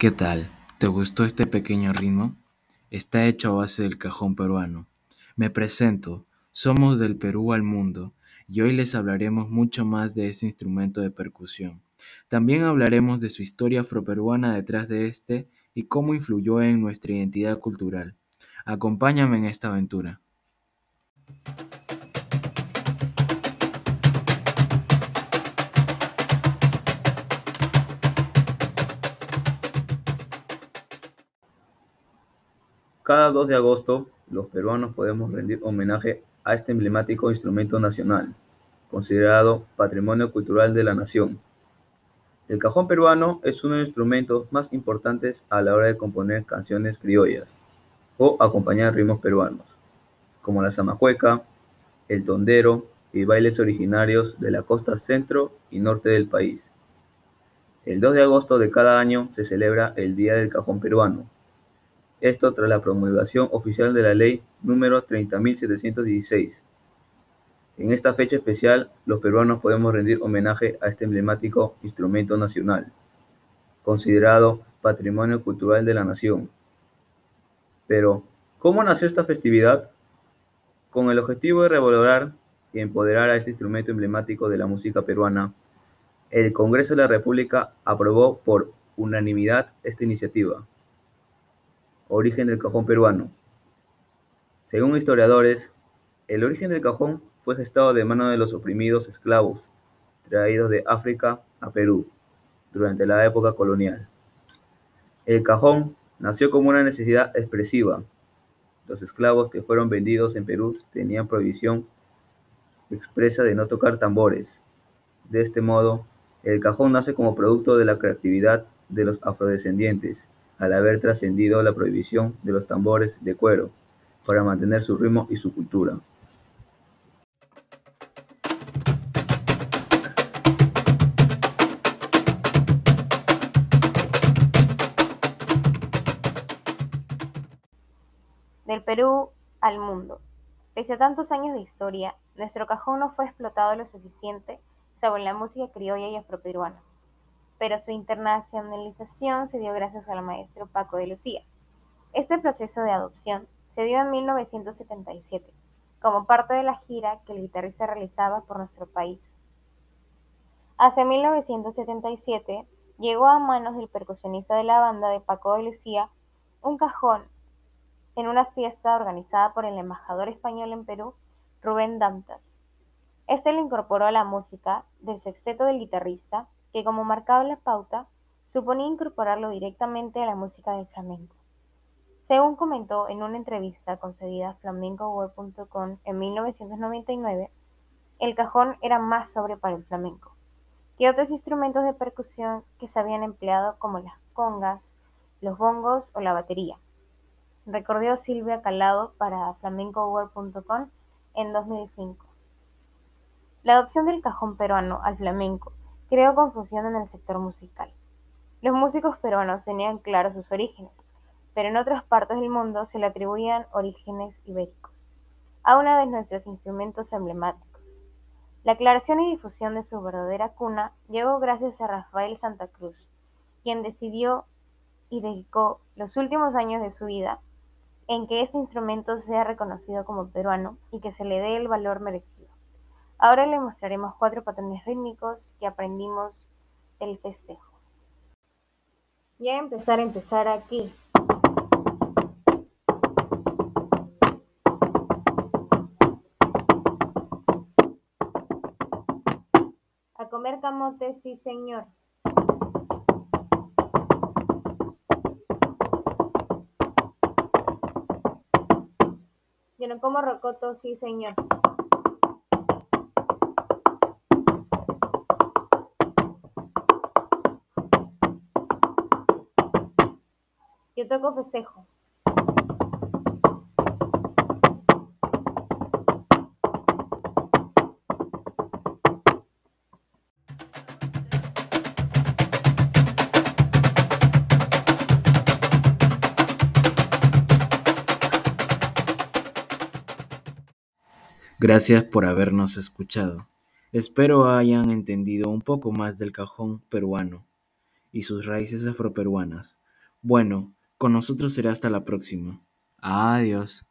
¿Qué tal? ¿Te gustó este pequeño ritmo? Está hecho a base del cajón peruano. Me presento, somos del Perú al mundo y hoy les hablaremos mucho más de este instrumento de percusión. También hablaremos de su historia afroperuana detrás de este y cómo influyó en nuestra identidad cultural. Acompáñame en esta aventura. Cada 2 de agosto, los peruanos podemos rendir homenaje a este emblemático instrumento nacional, considerado Patrimonio Cultural de la Nación. El cajón peruano es uno de los instrumentos más importantes a la hora de componer canciones criollas o acompañar ritmos peruanos, como la zamacueca, el tondero y bailes originarios de la costa centro y norte del país. El 2 de agosto de cada año se celebra el Día del Cajón Peruano, esto tras la promulgación oficial de la Ley número 30.716. En esta fecha especial, los peruanos podemos rendir homenaje a este emblemático instrumento nacional, considerado Patrimonio Cultural de la Nación. Pero, ¿cómo nació esta festividad? Con el objetivo de revalorar y empoderar a este instrumento emblemático de la música peruana, el Congreso de la República aprobó por unanimidad esta iniciativa. Origen del cajón peruano. Según historiadores, el origen del cajón fue gestado de mano de los oprimidos esclavos traídos de África a Perú durante la época colonial. El cajón nació como una necesidad expresiva. Los esclavos que fueron vendidos en Perú tenían prohibición expresa de no tocar tambores. De este modo, el cajón nace como producto de la creatividad de los afrodescendientes al haber trascendido la prohibición de los tambores de cuero, para mantener su ritmo y su cultura. Del Perú al mundo. Pese a tantos años de historia, nuestro cajón no fue explotado lo suficiente sobre la música criolla y afroperuana pero su internacionalización se dio gracias al maestro Paco de Lucía. Este proceso de adopción se dio en 1977, como parte de la gira que el guitarrista realizaba por nuestro país. Hacia 1977 llegó a manos del percusionista de la banda de Paco de Lucía un cajón en una fiesta organizada por el embajador español en Perú, Rubén Dantas. Este lo incorporó a la música del sexteto del guitarrista que como marcaba la pauta, suponía incorporarlo directamente a la música del flamenco. Según comentó en una entrevista concedida a flamencoweb.com en 1999, el cajón era más sobre para el flamenco que otros instrumentos de percusión que se habían empleado como las congas, los bongos o la batería. Recordó Silvia Calado para flamencoweb.com en 2005. La adopción del cajón peruano al flamenco creó confusión en el sector musical. Los músicos peruanos tenían claros sus orígenes, pero en otras partes del mundo se le atribuían orígenes ibéricos, a uno de nuestros instrumentos emblemáticos. La aclaración y difusión de su verdadera cuna llegó gracias a Rafael Santa Cruz, quien decidió y dedicó los últimos años de su vida en que este instrumento sea reconocido como peruano y que se le dé el valor merecido. Ahora le mostraremos cuatro patrones rítmicos que aprendimos del festejo. Ya empezar a empezar aquí. A comer camote, sí señor. Yo no como rocoto, sí señor. Yo toco festejo. Gracias por habernos escuchado. Espero hayan entendido un poco más del cajón peruano y sus raíces afroperuanas. Bueno, con nosotros será hasta la próxima. Adiós.